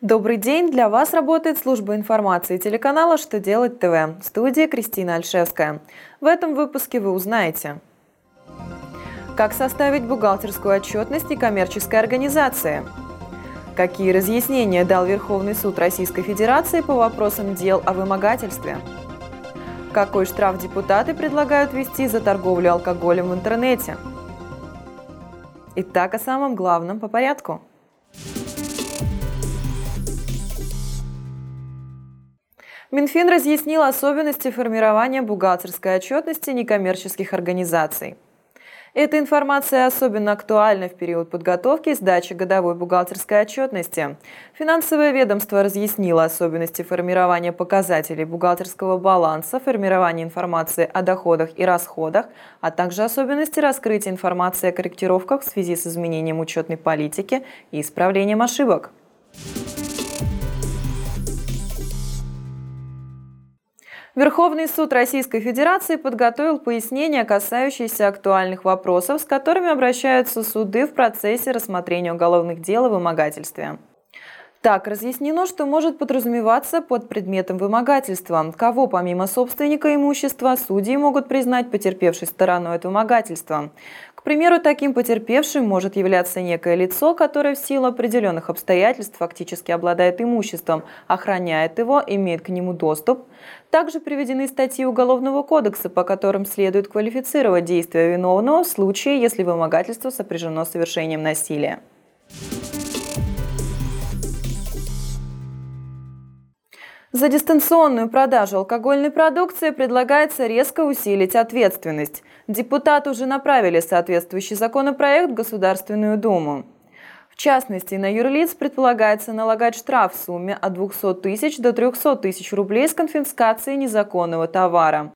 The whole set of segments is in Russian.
Добрый день! Для вас работает служба информации телеканала «Что делать ТВ» в студии Кристина Альшевская. В этом выпуске вы узнаете Как составить бухгалтерскую отчетность некоммерческой организации? Какие разъяснения дал Верховный суд Российской Федерации по вопросам дел о вымогательстве? Какой штраф депутаты предлагают ввести за торговлю алкоголем в интернете? Итак, о самом главном по порядку – Минфин разъяснил особенности формирования бухгалтерской отчетности некоммерческих организаций. Эта информация особенно актуальна в период подготовки и сдачи годовой бухгалтерской отчетности. Финансовое ведомство разъяснило особенности формирования показателей бухгалтерского баланса, формирования информации о доходах и расходах, а также особенности раскрытия информации о корректировках в связи с изменением учетной политики и исправлением ошибок. Верховный суд Российской Федерации подготовил пояснения, касающиеся актуальных вопросов, с которыми обращаются суды в процессе рассмотрения уголовных дел о вымогательстве. Так, разъяснено, что может подразумеваться под предметом вымогательства, кого помимо собственника имущества судьи могут признать потерпевшей стороной от вымогательства. К примеру, таким потерпевшим может являться некое лицо, которое в силу определенных обстоятельств фактически обладает имуществом, охраняет его, имеет к нему доступ. Также приведены статьи Уголовного кодекса, по которым следует квалифицировать действия виновного в случае, если вымогательство сопряжено с совершением насилия. За дистанционную продажу алкогольной продукции предлагается резко усилить ответственность. Депутаты уже направили соответствующий законопроект в Государственную Думу. В частности, на юрлиц предполагается налагать штраф в сумме от 200 тысяч до 300 тысяч рублей с конфискацией незаконного товара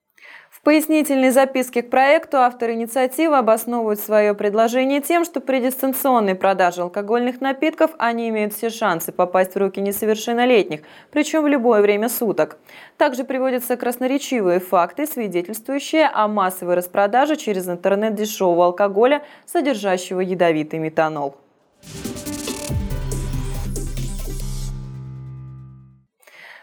пояснительной записке к проекту автор инициативы обосновывают свое предложение тем, что при дистанционной продаже алкогольных напитков они имеют все шансы попасть в руки несовершеннолетних, причем в любое время суток. Также приводятся красноречивые факты, свидетельствующие о массовой распродаже через интернет дешевого алкоголя, содержащего ядовитый метанол.